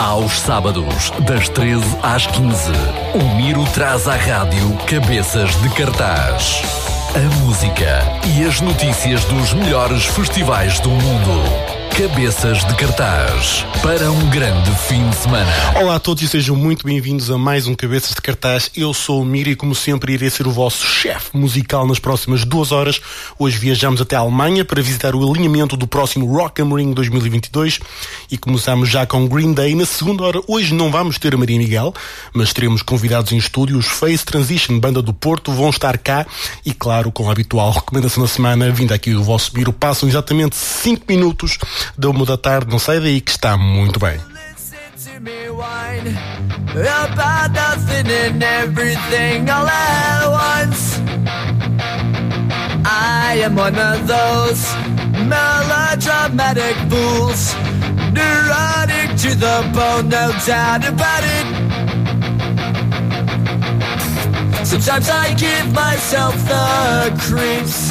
Aos sábados, das 13 às 15, o Miro traz à rádio Cabeças de Cartaz. A música e as notícias dos melhores festivais do mundo. Cabeças de Cartaz para um grande fim de semana. Olá a todos e sejam muito bem-vindos a mais um Cabeças de Cartaz. Eu sou o Miri e, como sempre, irei ser o vosso chefe musical nas próximas duas horas. Hoje viajamos até a Alemanha para visitar o alinhamento do próximo Rock am Ring 2022 e começamos já com Green Day. Na segunda hora, hoje não vamos ter a Maria Miguel, mas teremos convidados em estúdio. Os Face Transition, banda do Porto, vão estar cá e, claro, com a habitual recomendação da semana, vindo aqui do vosso Miro, passam exatamente 5 minutos da uma da tarde, não sai daí que está muito bem. About nothing and everything all at once. I am one of those melodramatic fools, neurotic to the bone, no doubt about it. Sometimes I give myself the creeps.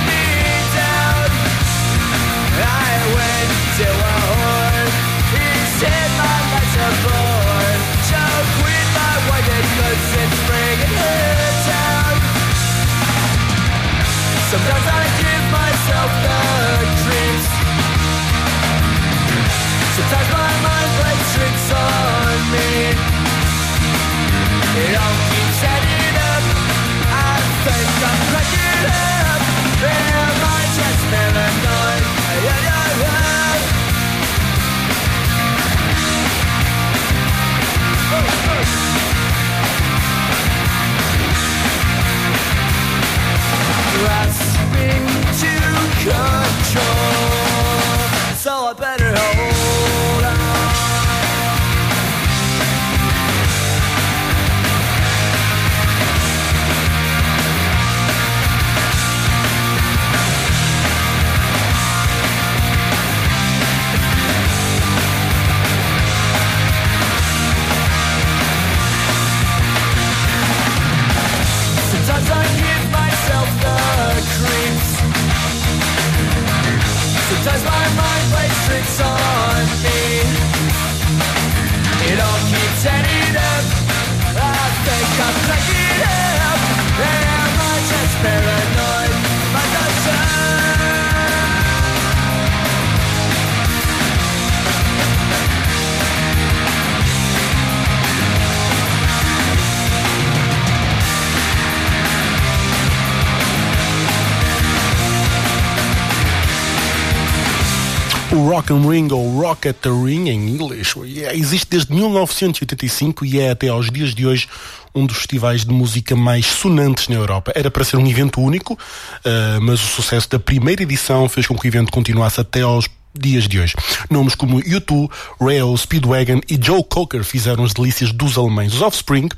O Rock am Ring ou Rock at the Ring em inglês existe desde 1985 e é até aos dias de hoje um dos festivais de música mais sonantes na Europa. Era para ser um evento único, uh, mas o sucesso da primeira edição fez com que o evento continuasse até aos dias de hoje. Nomes como U2, Rail, Speedwagon e Joe Cocker fizeram as delícias dos alemães. Os Offspring,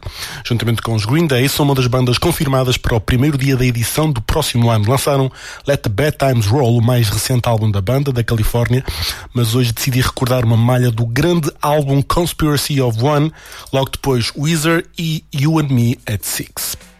juntamente com os Green Day, são uma das bandas confirmadas para o primeiro dia da edição do próximo ano. Lançaram Let the Bad Times Roll, o mais recente álbum da banda, da Califórnia, mas hoje decidi recordar uma malha do grande álbum Conspiracy of One, logo depois Weezer e You and Me at Six.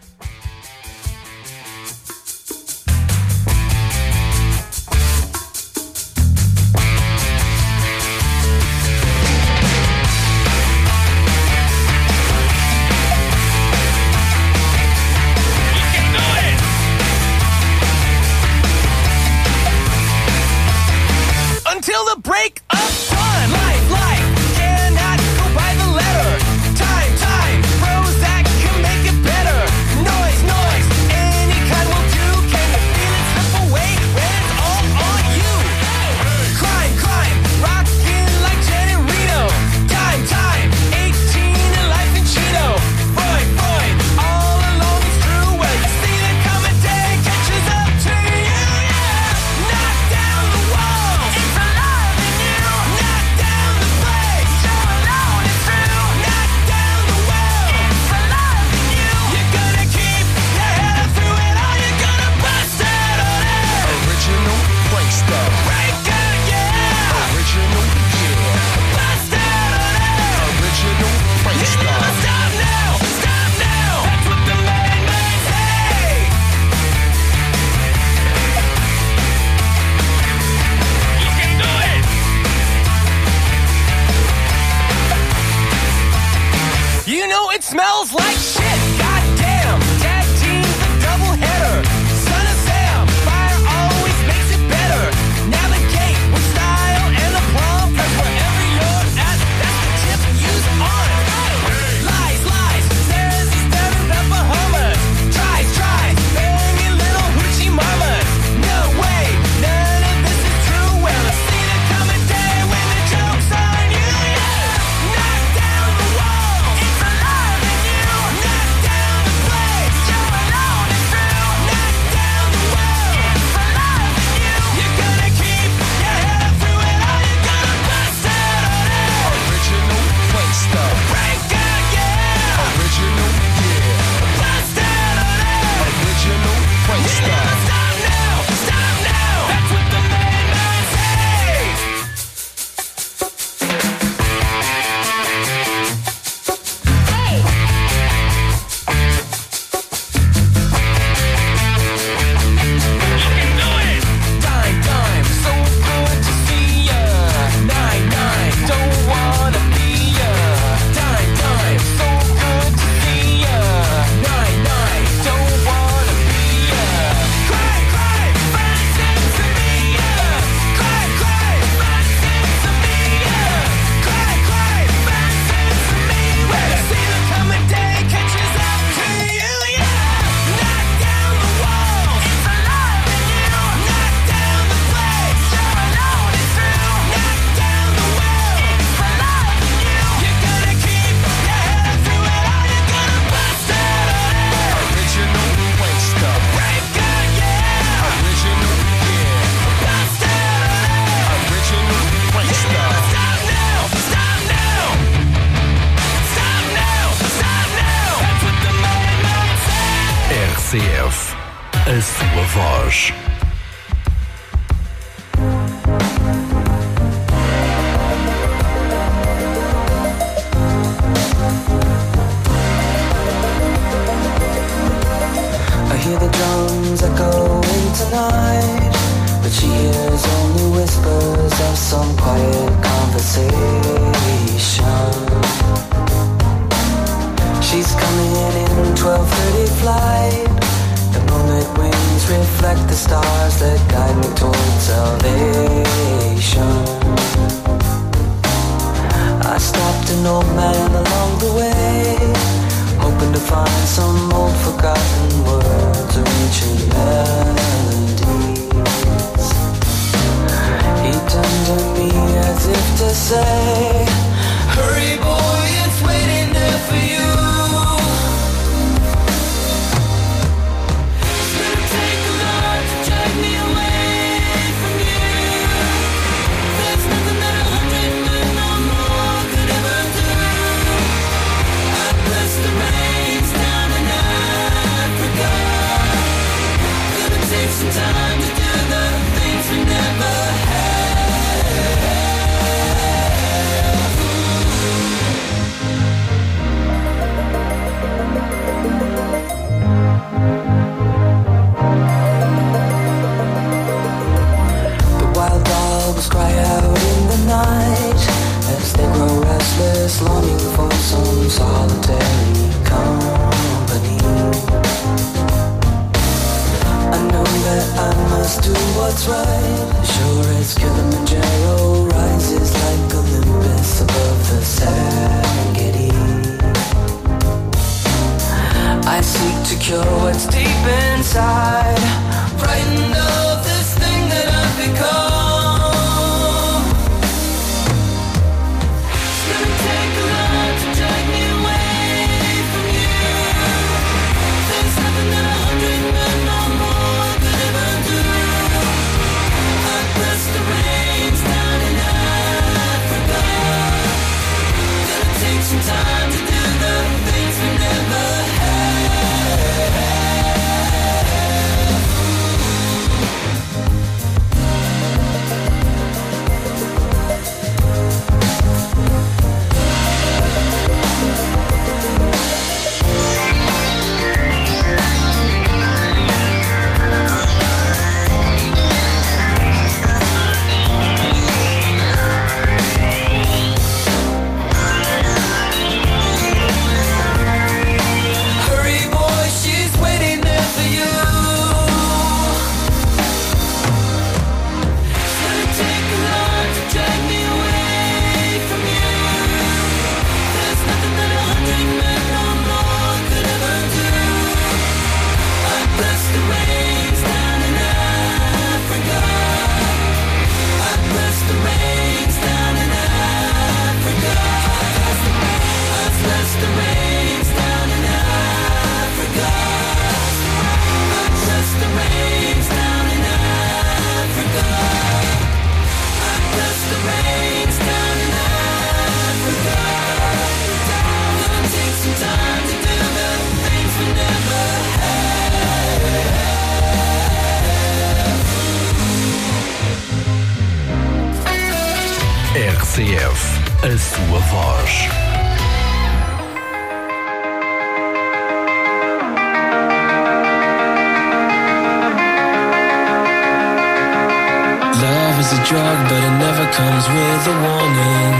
Comes with a warning.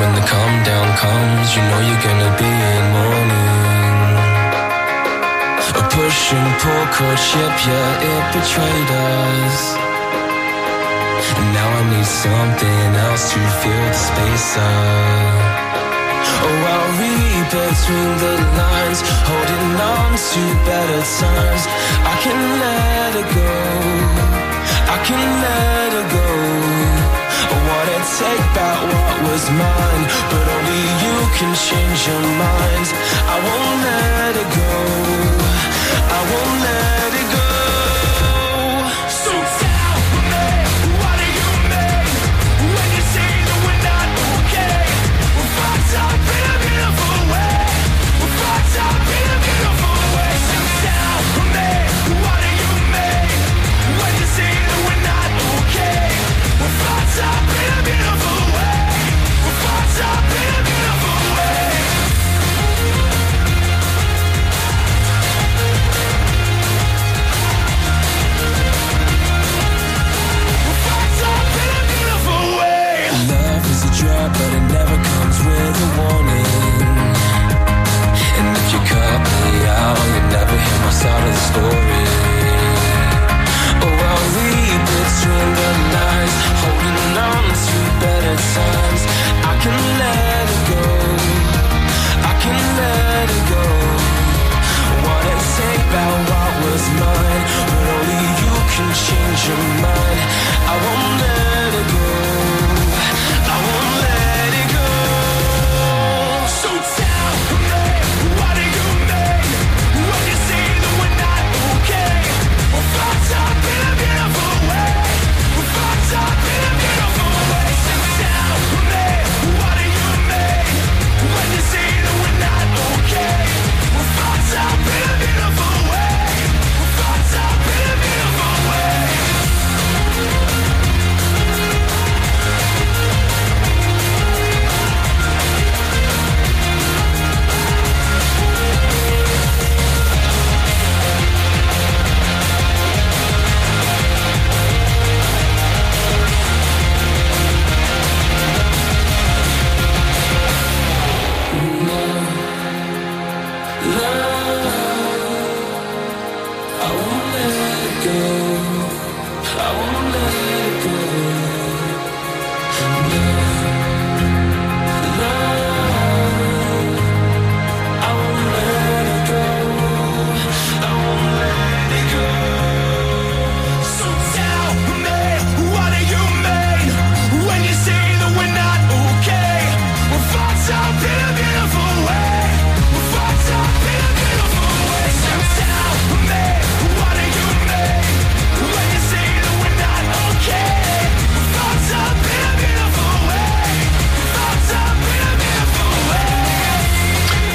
When the calm down comes, you know you're gonna be in mourning. A push and pull courtship, yeah, it betrayed us. And now I need something else to fill the space up. Oh, I'll read between the lines, holding on to better times. I can let it go. I can let it go. I wanna take back what was mine, but only you can change your mind. I won't let it go. I won't let it go. Hear of the story. Oh, I'll read between the lines, holding on to better times. I can let it go. I can let it go. Wanna take back what was mine, but only you can change your mind. I won't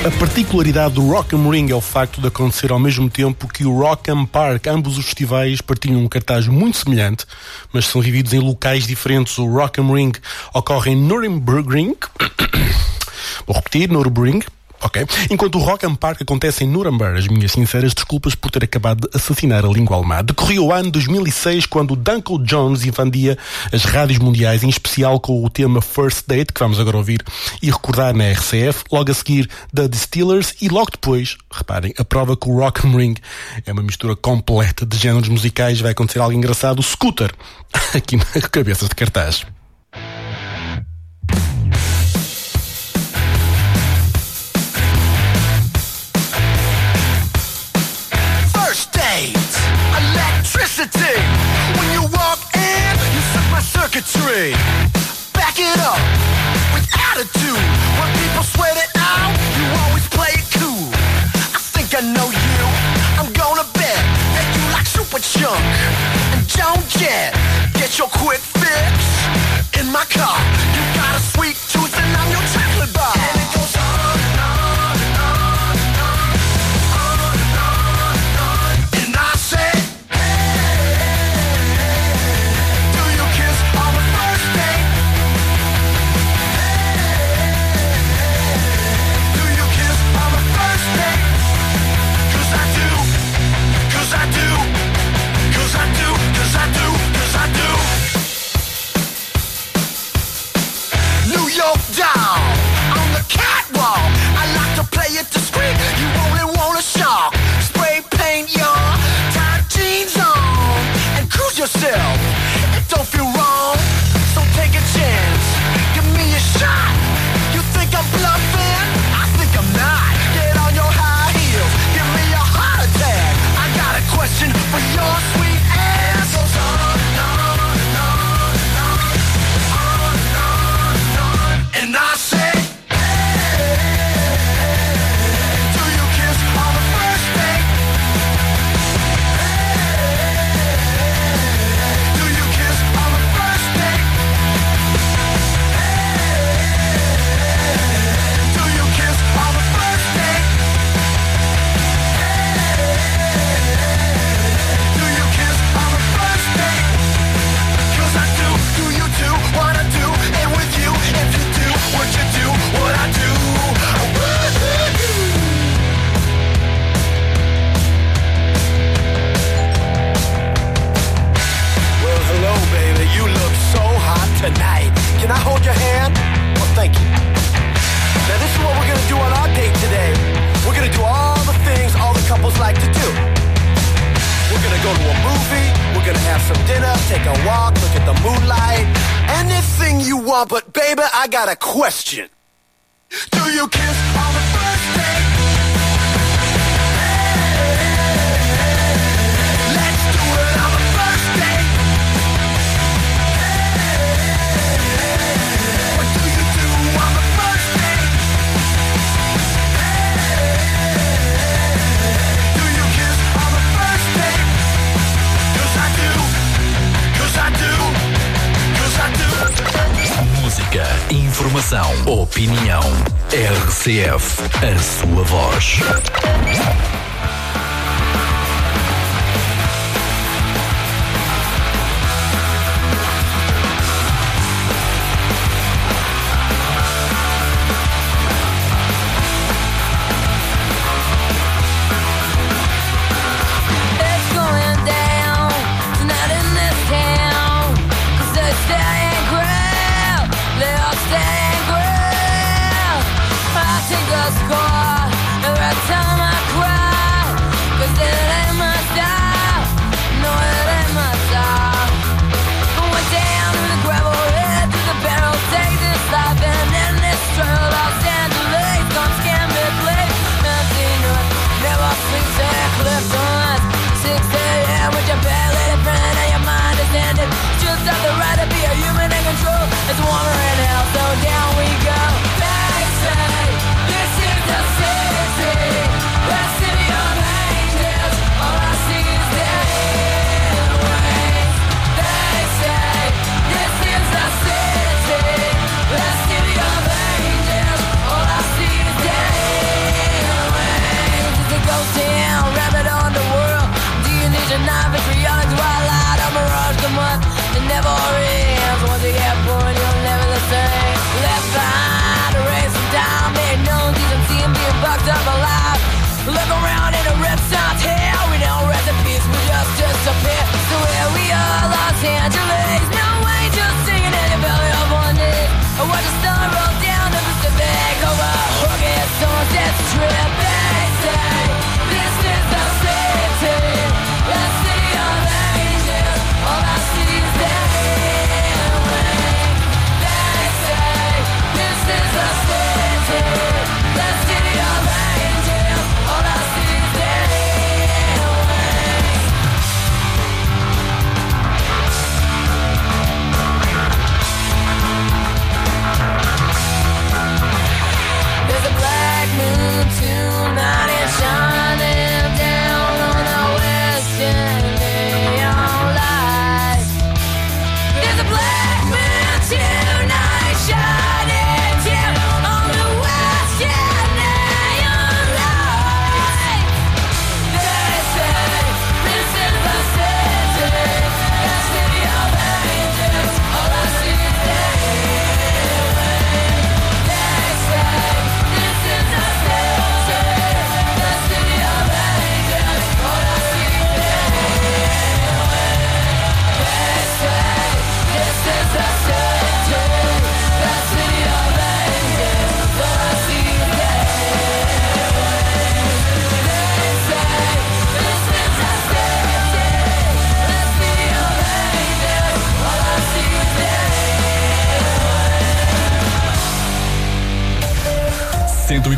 A particularidade do Rock am Ring é o facto de acontecer ao mesmo tempo que o Rock am Park. Ambos os festivais partilham um cartaz muito semelhante, mas são vividos em locais diferentes. O Rock am Ring ocorre em Nürburgring. Vou repetir, Nürburgring. Ok. Enquanto o Rock am Park acontece em Nuremberg, as minhas sinceras desculpas por ter acabado de assassinar a língua alemã. Decorria o ano 2006 quando Duncan Jones invadia as rádios mundiais, em especial com o tema First Date, que vamos agora ouvir e recordar na RCF, logo a seguir da Distillers e logo depois, reparem, a prova que o Rock am Ring é uma mistura completa de géneros musicais, vai acontecer algo engraçado, o Scooter, aqui na cabeça de cartaz. my circuitry. Back it up with attitude. When people sweat it out, you always play it cool. I think I know you. I'm gonna bet that you like super chunk and don't get get your quick fix in my car. You got a sweet tooth and I'm your. your job. couples like to do. We're gonna go to a movie, we're gonna have some dinner, take a walk, look at the moonlight. Anything you want, but baby, I got a question. Do you kiss? CF a sua voz.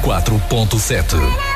104.7.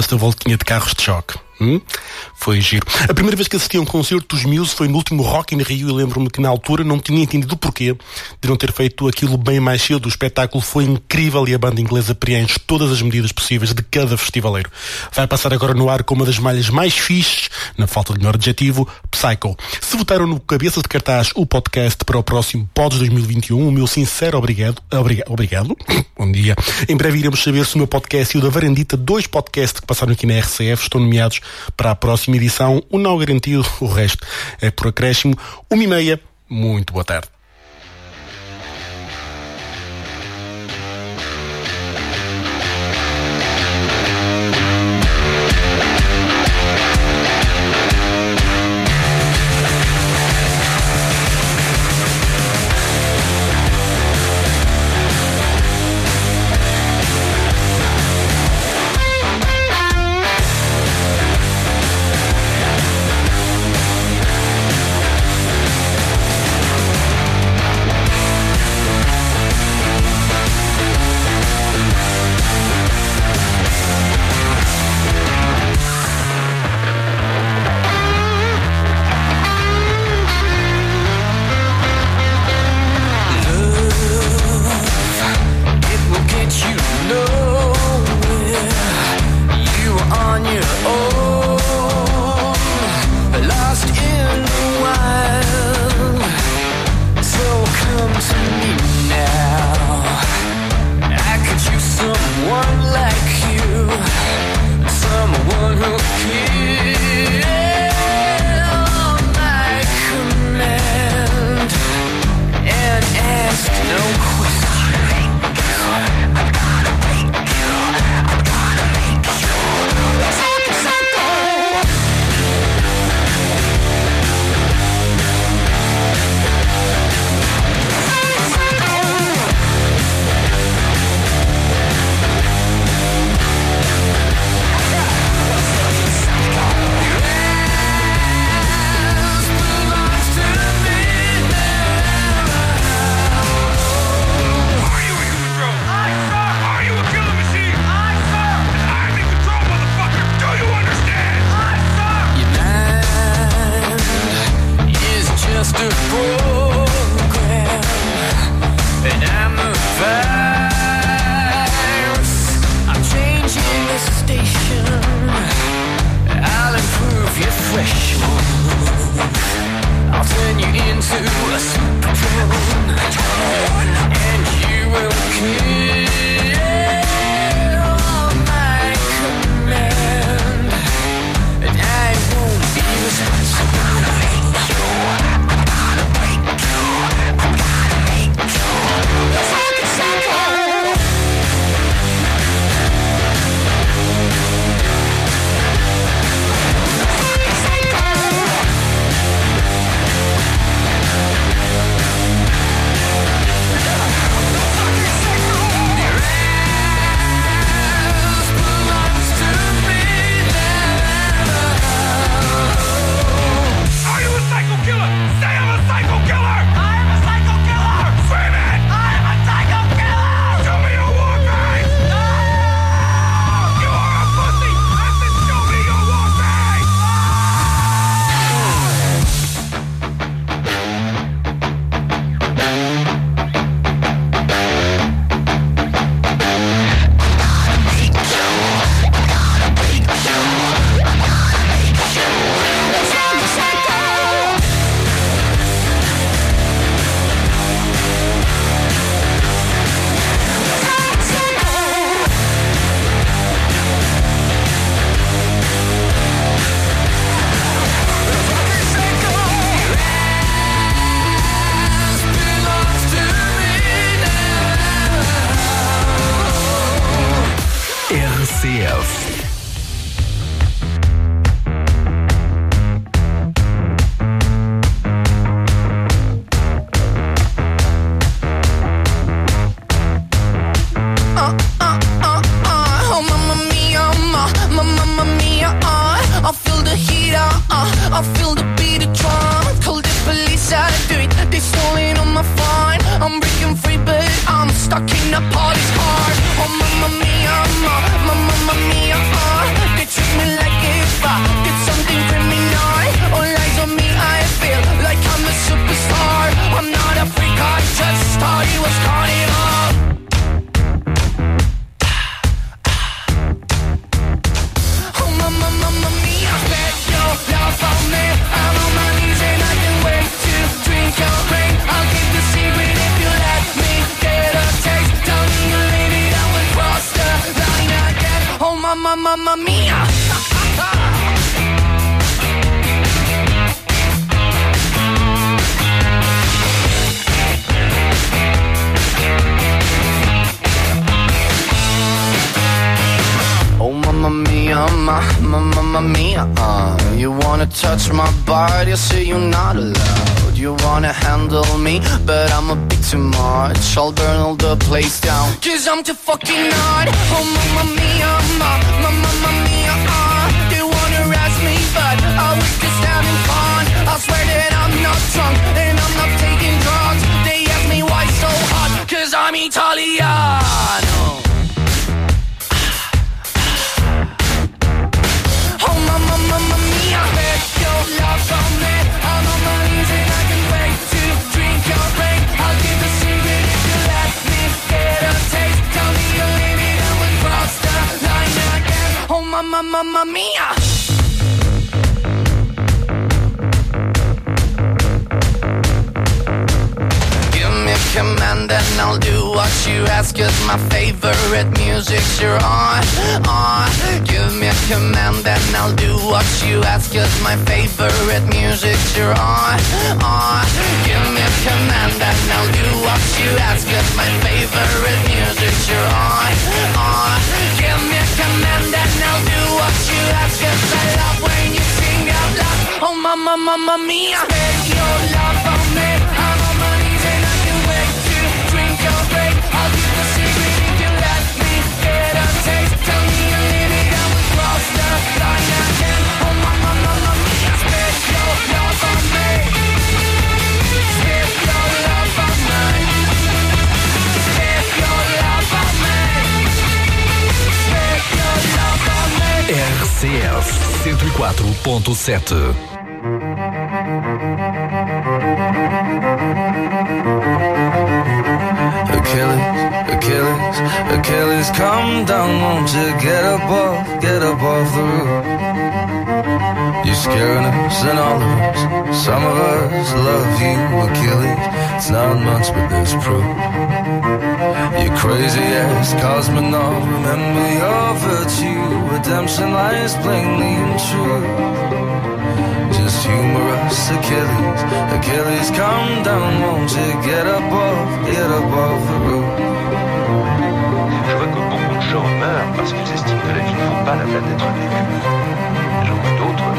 esta voltinha de carros de choque? Hum? Foi giro. A primeira vez que assisti a um concerto dos Muse foi no último Rock in Rio e lembro-me que na altura não tinha entendido o porquê de não ter feito aquilo bem mais cedo. O espetáculo foi incrível e a banda inglesa preenche todas as medidas possíveis de cada festivaleiro. Vai passar agora no ar com uma das malhas mais fixes, na falta de melhor adjetivo, Psycho. Se votaram no cabeça de cartaz o podcast para o próximo Pods 2021, o meu sincero obrigado, obriga, obrigado, bom dia. Em breve iremos saber se o meu podcast e o da Varandita, dois podcasts que passaram aqui na RCF, estão nomeados para a próxima edição. O não garantido, o resto é por acréscimo. Uma e meia, muito boa tarde. On, Give me a command and I'll do what you ask Cause my favorite music's you're on, on Give me a command and I'll do what you ask Cause my favorite music's you're on, on Give me a command and I'll do what you ask Cause I love when you sing out loud. Oh mama, mamma mia. Spend your love RCS 104.7. Achilles, Achilles, Achilles, come down, won't you get above, get above the roof? You're scaring us and all of us. Some of us love you, Achilles. It's not much, but there's proof. You crazy ass cosmonaut, remember your virtue. Redemption lies plainly in truth. Just humorous Achilles, Achilles, come down, won't you get above, get above the roof? Je vois que beaucoup de gens meurent parce qu'ils estiment que la vie ne vaut pas la peine d'être vécue. J'en vois d'autres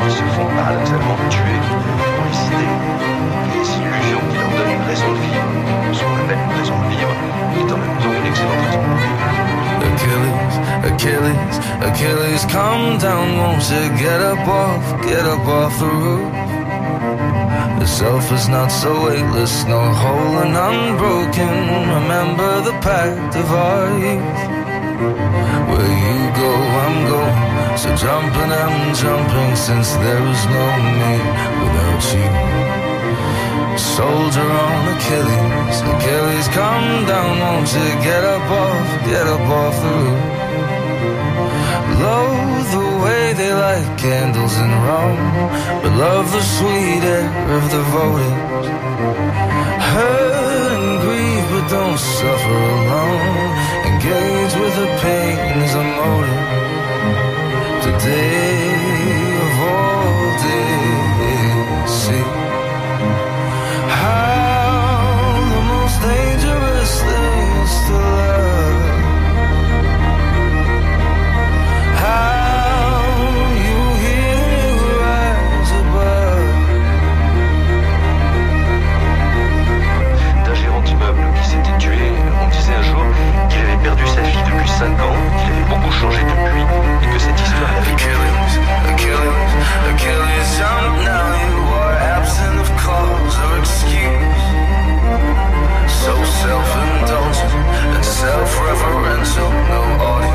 qui se font paradoxalement tuer pour les idées, les illusions qui leur donnent une raison de vivre, ce qu'on appelle raison de vivre, est en même temps une excellente raison de vivre. Achilles, Achilles, Achilles, come down, won't you get above, get above the roof? The self is not so weightless, nor whole and unbroken. Remember the pact of our youth. Where you go, I'm going. So jumping, I'm jumping, since there is no me without you. Soldier on Achilles, Achilles, come down, won't you get up off, get up off the roof? Loathe the way they light candles in Rome, but love the sweet air of the votive. Hurt and grieve, but don't suffer alone. Engage with the pain as a motive. Today 5 avait beaucoup changé depuis et que cette histoire l'avait So self-indulgent and self-referential, no audience.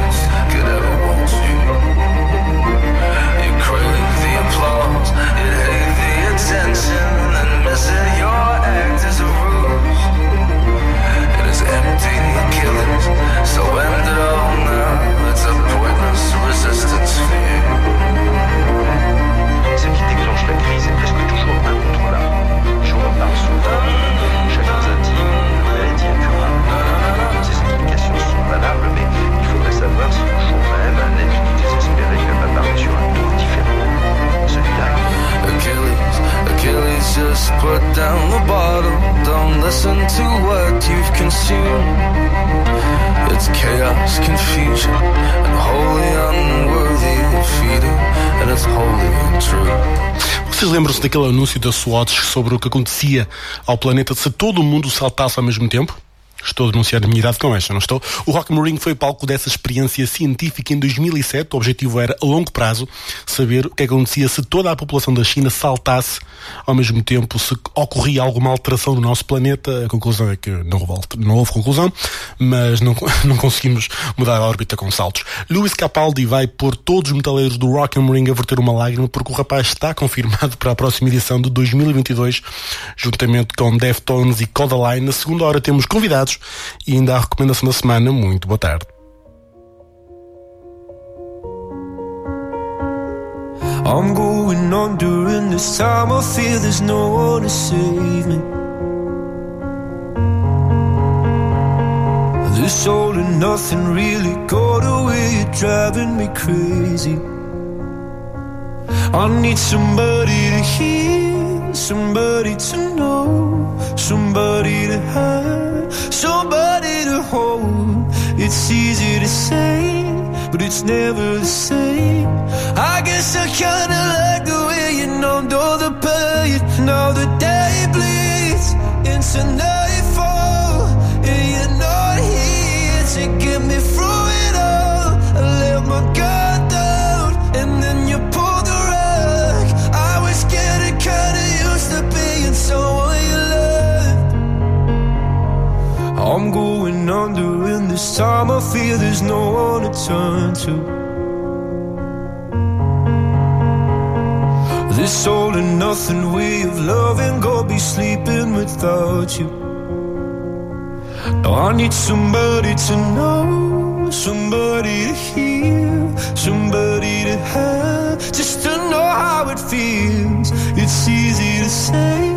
Lembram-se daquele anúncio da Swatch sobre o que acontecia ao planeta se todo mundo saltasse ao mesmo tempo? Estou a denunciar a minha idade com esta, não estou? O Rock Ring foi palco dessa experiência científica em 2007. O objetivo era, a longo prazo, saber o que acontecia se toda a população da China saltasse ao mesmo tempo, se ocorria alguma alteração no nosso planeta. A conclusão é que não houve, não houve conclusão, mas não, não conseguimos mudar a órbita com saltos. Luis Capaldi vai pôr todos os metaleiros do Rock Ring a verter uma lágrima porque o rapaz está confirmado para a próxima edição de 2022, juntamente com Deftones e Codaline. Na segunda hora temos convidados e ainda a recomendação da semana. Muito boa tarde. I'm going on during this time. I feel there's no one to save me. This all and nothing really got away, you're driving me crazy. I need somebody to hear, somebody to know, somebody to have, somebody to hold. It's easy to say, but it's never the same. I guess I kinda like the way you numbed all the pain. Now the day bleeds into nightfall, I'm going under, and this time I feel there's no one to turn to. This all and nothing way of loving, go be sleeping without you. Now I need somebody to know, somebody to hear, somebody to have, just to know how it feels. It's easy to say,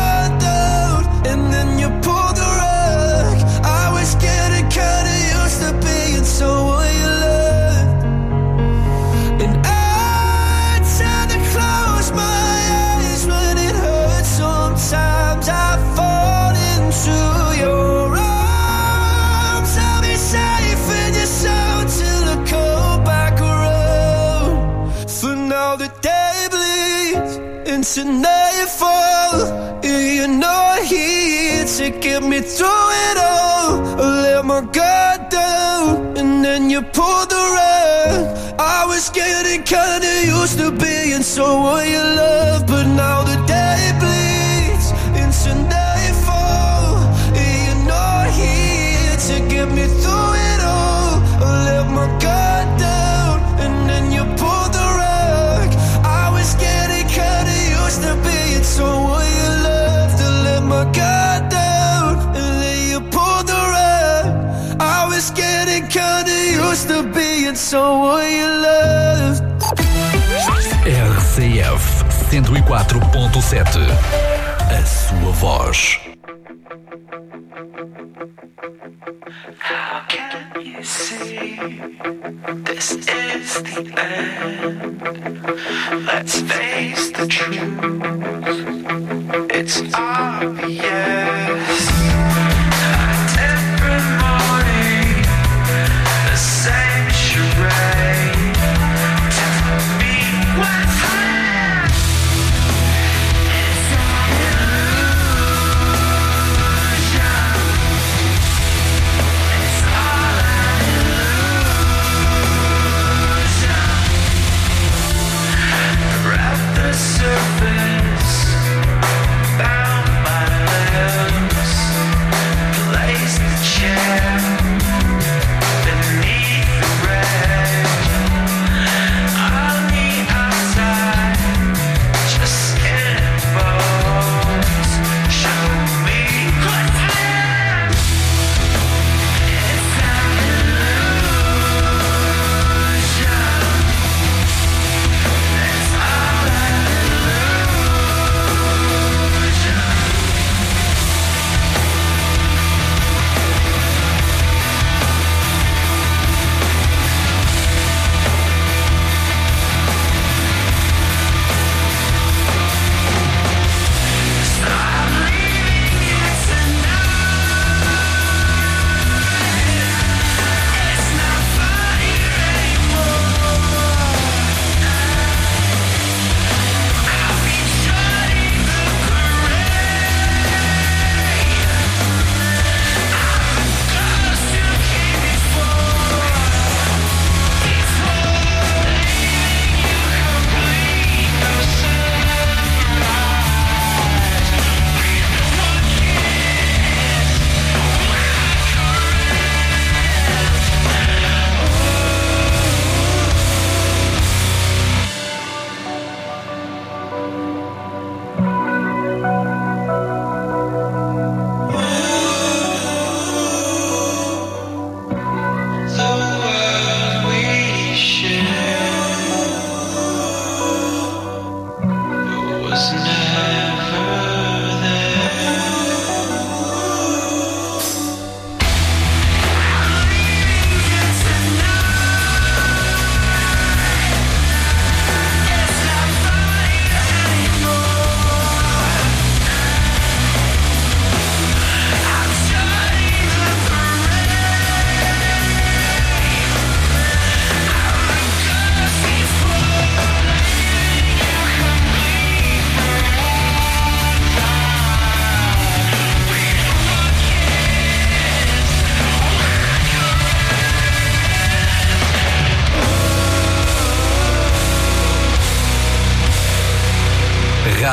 bleeds into nightfall. And you're not here to get me through it all. I let my guard down, and then you pulled the rug. I was getting kinda used to being someone you love, but now the RCF 104.7. A sua voz. How can you see this is the end? Let's face the truth. It's obvious.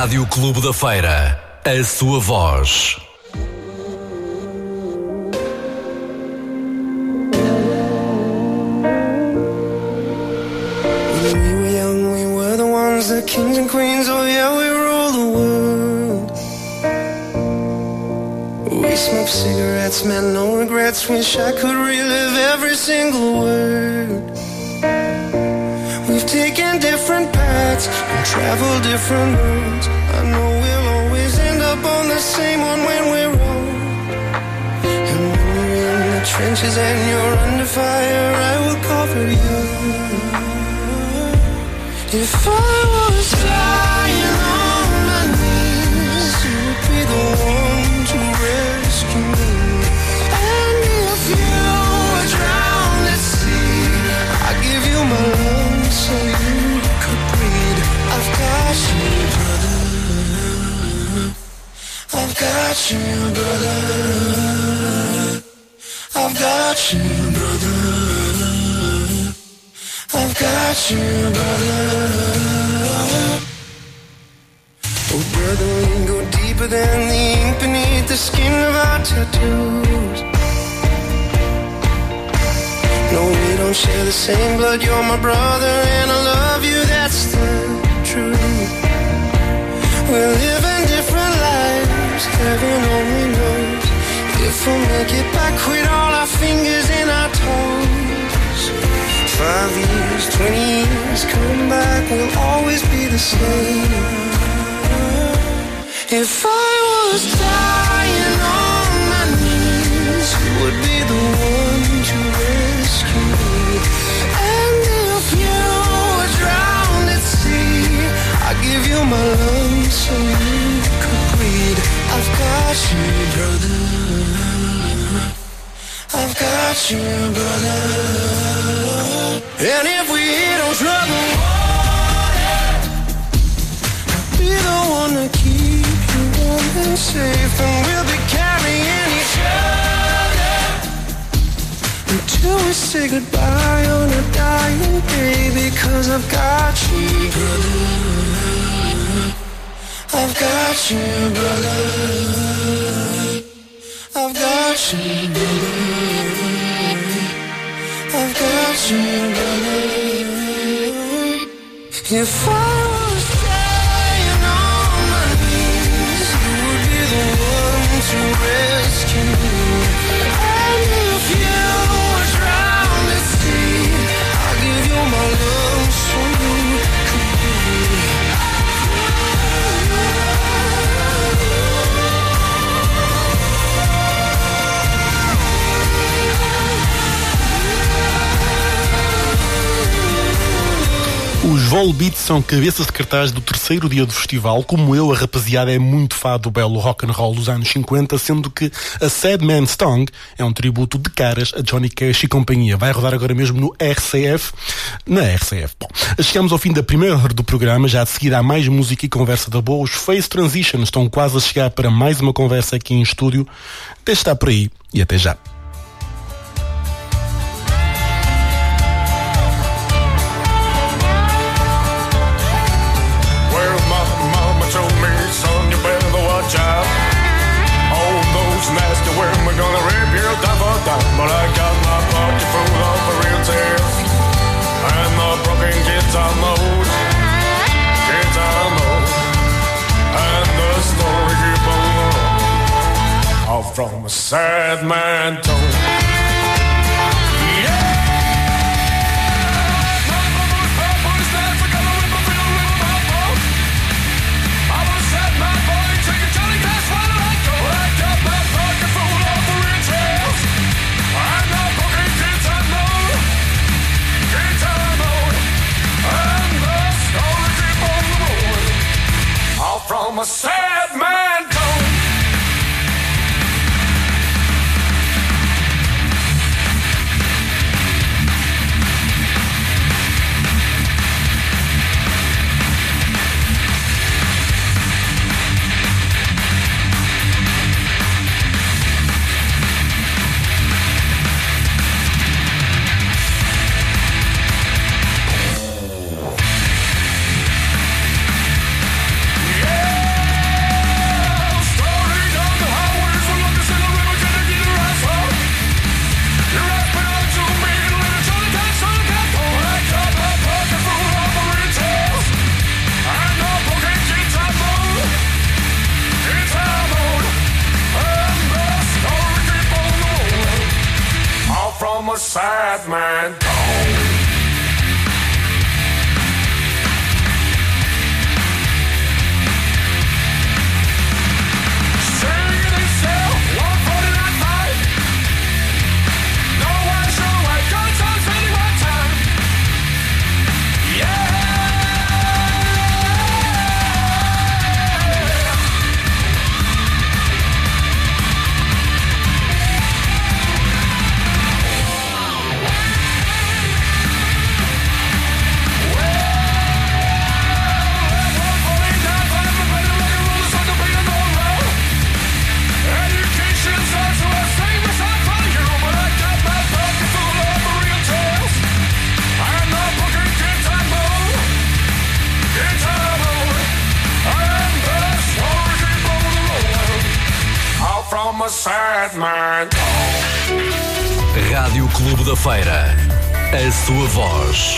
Rádio Clube da Feira. A sua voz. When we were young, we were the kings and queens. Oh yeah, we rule the world. We smoked cigarettes, man, no regrets. Wish I could relive every single word. We've taken different paths and traveled different roads. Same one when we're old. And when you're in the trenches and you're under fire, I will cover you. If I was dying you, brother. I've got you, brother. I've got you, brother. Oh, brother, we go deeper than the ink beneath the skin of our tattoos. No, we don't share the same blood. You're my brother, and I love you. That's the truth. We're living. Heaven only knows if we'll make it back with all our fingers and our toes. Five years, twenty years, come back, we'll always be the same. If I was dying on my knees, you would be the one to rescue me. And if you were drowned at sea, I'd give you my lungs so you got you, brother. I've got you, brother. And if we hit on trouble water, I'll be the one to keep you warm and safe, and we'll be carrying each other until we say goodbye on a dying day. Because I've got you, brother. I've got you, brother. I've got you, brother. I've got you, brother. If I Volbeat são cabeças de cartaz do terceiro dia do festival. Como eu, a rapaziada é muito fã do belo rock and roll dos anos 50, sendo que a Sad Man's Tongue é um tributo de caras a Johnny Cash e companhia. Vai rodar agora mesmo no RCF. Na RCF. Bom, chegamos ao fim da primeira hora do programa. Já de seguida há mais música e conversa da boa. Os Face Transitions estão quase a chegar para mais uma conversa aqui em estúdio. Deixe estar por aí e até já. From a sad man told. Sua voz.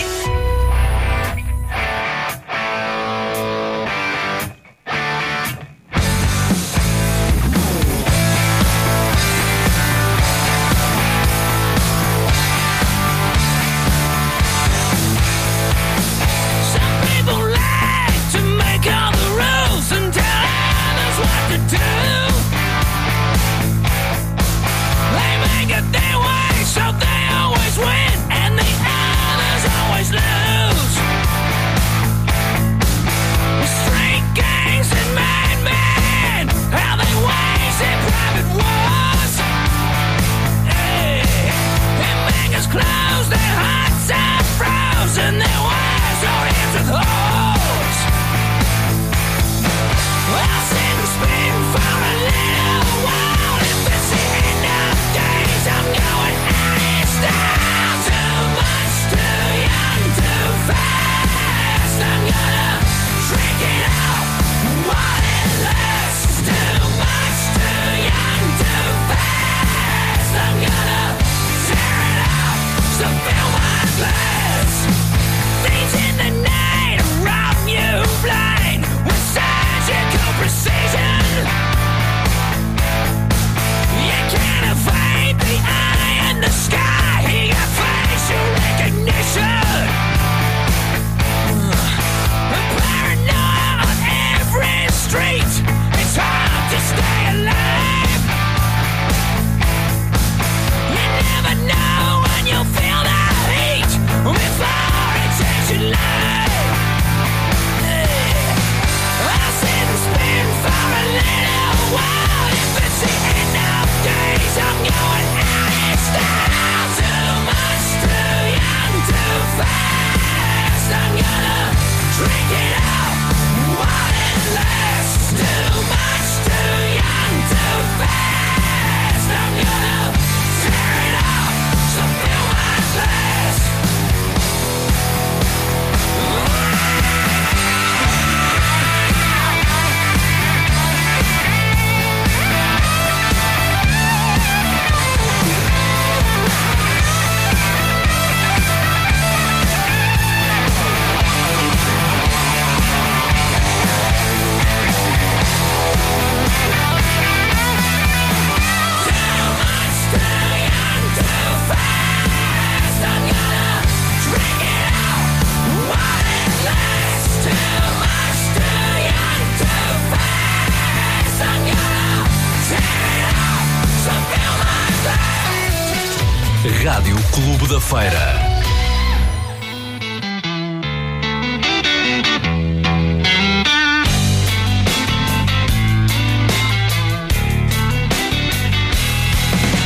Rádio Clube da Feira.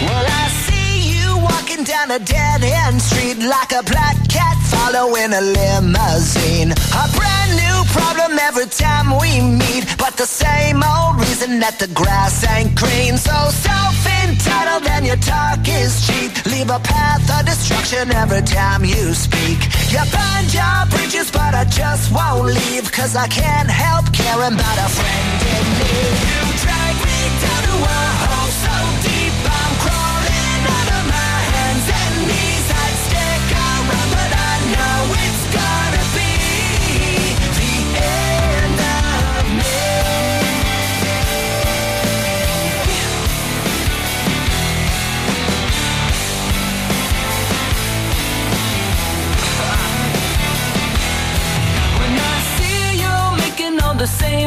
Well, I see you walking down a dead end street like a black cat following a limousine. A brand new problem every time we meet, but the same old reason that the grass ain't green. So self entitled and your talk is cheap. Leave a path of destruction every time you speak. You burned your bridges, but I just won't leave, cause I can't help caring about a friend in need. You drag me down to a hole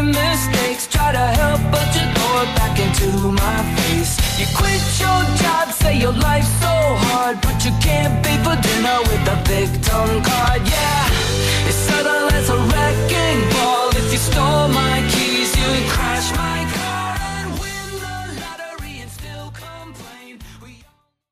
mistakes, try to help, but you throw it back into my face. You quit your job, say your life's so hard, but you can't pay for dinner with a victim card. Yeah, it's subtle as a wrecking ball. If you stole my